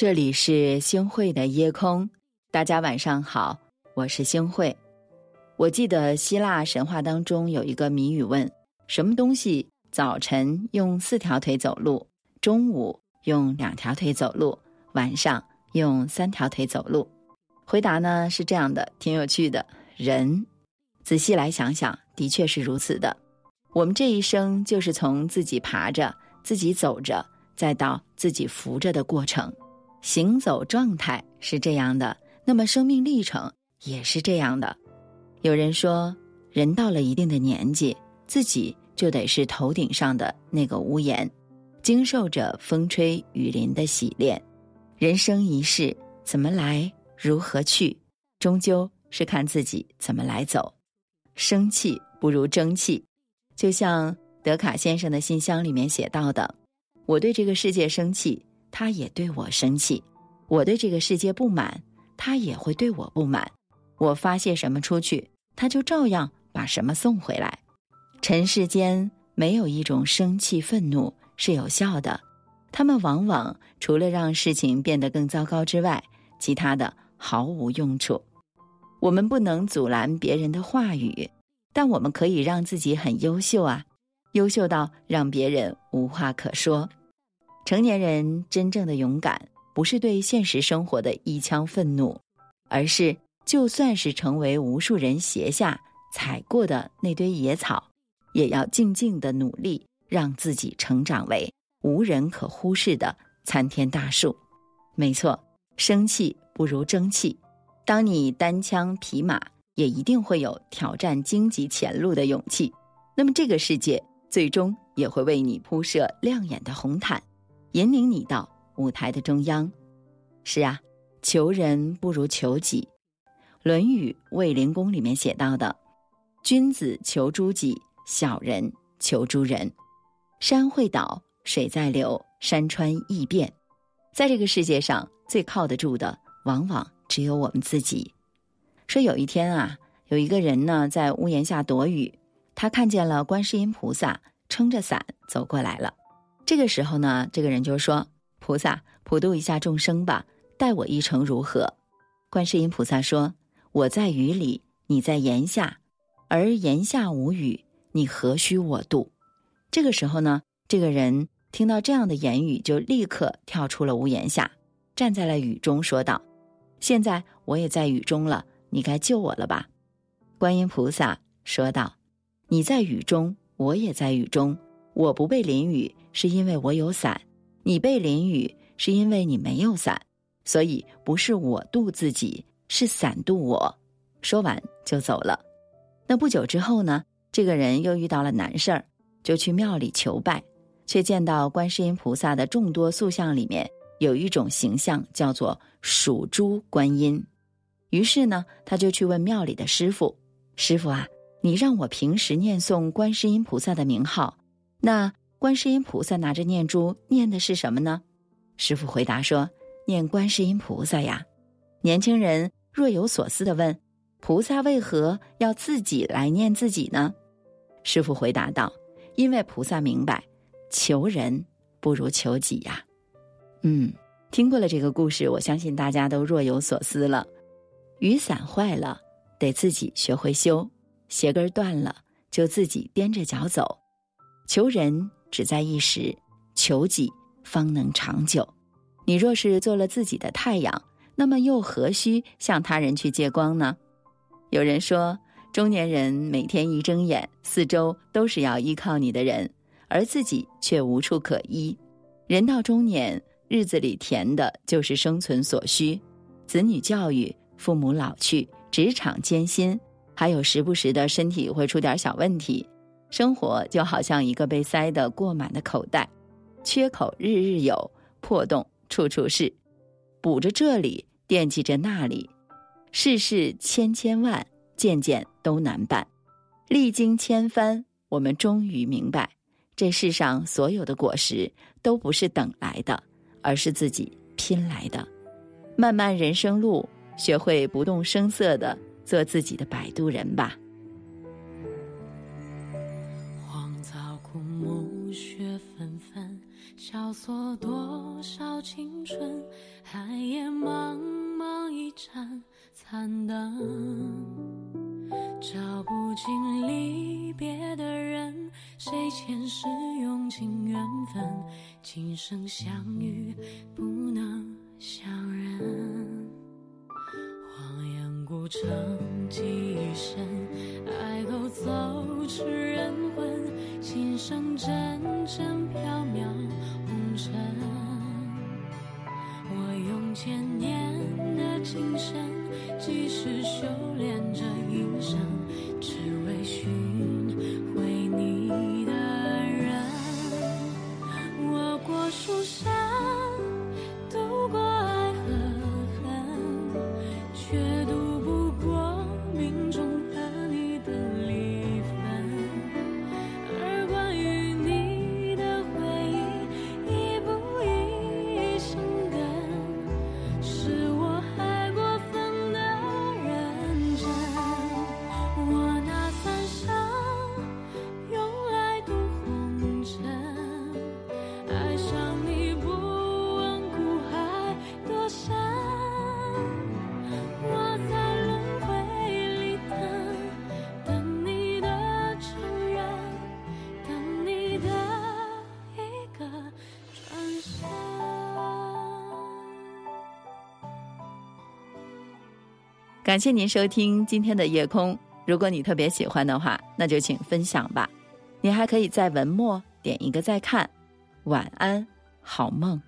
这里是星汇的夜空，大家晚上好，我是星汇。我记得希腊神话当中有一个谜语问：什么东西早晨用四条腿走路，中午用两条腿走路，晚上用三条腿走路？回答呢是这样的，挺有趣的。人，仔细来想想，的确是如此的。我们这一生就是从自己爬着、自己走着，再到自己扶着的过程。行走状态是这样的，那么生命历程也是这样的。有人说，人到了一定的年纪，自己就得是头顶上的那个屋檐，经受着风吹雨淋的洗练。人生一世，怎么来，如何去，终究是看自己怎么来走。生气不如争气，就像德卡先生的信箱里面写到的：“我对这个世界生气。”他也对我生气，我对这个世界不满，他也会对我不满。我发泄什么出去，他就照样把什么送回来。尘世间没有一种生气愤怒是有效的，他们往往除了让事情变得更糟糕之外，其他的毫无用处。我们不能阻拦别人的话语，但我们可以让自己很优秀啊，优秀到让别人无话可说。成年人真正的勇敢，不是对现实生活的一腔愤怒，而是就算是成为无数人鞋下踩过的那堆野草，也要静静的努力，让自己成长为无人可忽视的参天大树。没错，生气不如争气。当你单枪匹马，也一定会有挑战荆棘前路的勇气。那么，这个世界最终也会为你铺设亮眼的红毯。引领你到舞台的中央，是啊，求人不如求己，《论语·卫灵公》里面写到的：“君子求诸己，小人求诸人。”山会倒，水在流，山川易变。在这个世界上，最靠得住的，往往只有我们自己。说有一天啊，有一个人呢，在屋檐下躲雨，他看见了观世音菩萨撑着伞走过来了。这个时候呢，这个人就说：“菩萨普度一下众生吧，待我一程如何？”观世音菩萨说：“我在雨里，你在檐下，而檐下无雨，你何须我渡？”这个时候呢，这个人听到这样的言语，就立刻跳出了屋檐下，站在了雨中，说道：“现在我也在雨中了，你该救我了吧？”观音菩萨说道：“你在雨中，我也在雨中。”我不被淋雨，是因为我有伞；你被淋雨，是因为你没有伞。所以不是我渡自己，是伞渡我。说完就走了。那不久之后呢？这个人又遇到了难事儿，就去庙里求拜，却见到观世音菩萨的众多塑像里面有一种形象叫做属猪观音。于是呢，他就去问庙里的师傅：“师傅啊，你让我平时念诵观世音菩萨的名号。”那观世音菩萨拿着念珠念的是什么呢？师傅回答说：“念观世音菩萨呀。”年轻人若有所思的问：“菩萨为何要自己来念自己呢？”师傅回答道：“因为菩萨明白，求人不如求己呀。”嗯，听过了这个故事，我相信大家都若有所思了。雨伞坏了，得自己学会修；鞋跟断了，就自己踮着脚走。求人只在一时，求己方能长久。你若是做了自己的太阳，那么又何须向他人去借光呢？有人说，中年人每天一睁眼，四周都是要依靠你的人，而自己却无处可依。人到中年，日子里填的就是生存所需，子女教育，父母老去，职场艰辛，还有时不时的身体会出点小问题。生活就好像一个被塞得过满的口袋，缺口日日有，破洞处处是，补着这里，惦记着那里，世事千千万，件件都难办。历经千帆，我们终于明白，这世上所有的果实都不是等来的，而是自己拼来的。漫漫人生路，学会不动声色的做自己的摆渡人吧。交索多少青春寒夜茫茫一盏残灯照不尽离别的人谁前世用尽缘分今生相遇不能相认荒烟孤城记忆深爱勾走痴人魂琴声阵阵缥缈红尘。我用千年的情深，几世修炼这一生，感谢您收听今天的夜空。如果你特别喜欢的话，那就请分享吧。你还可以在文末点一个再看。晚安，好梦。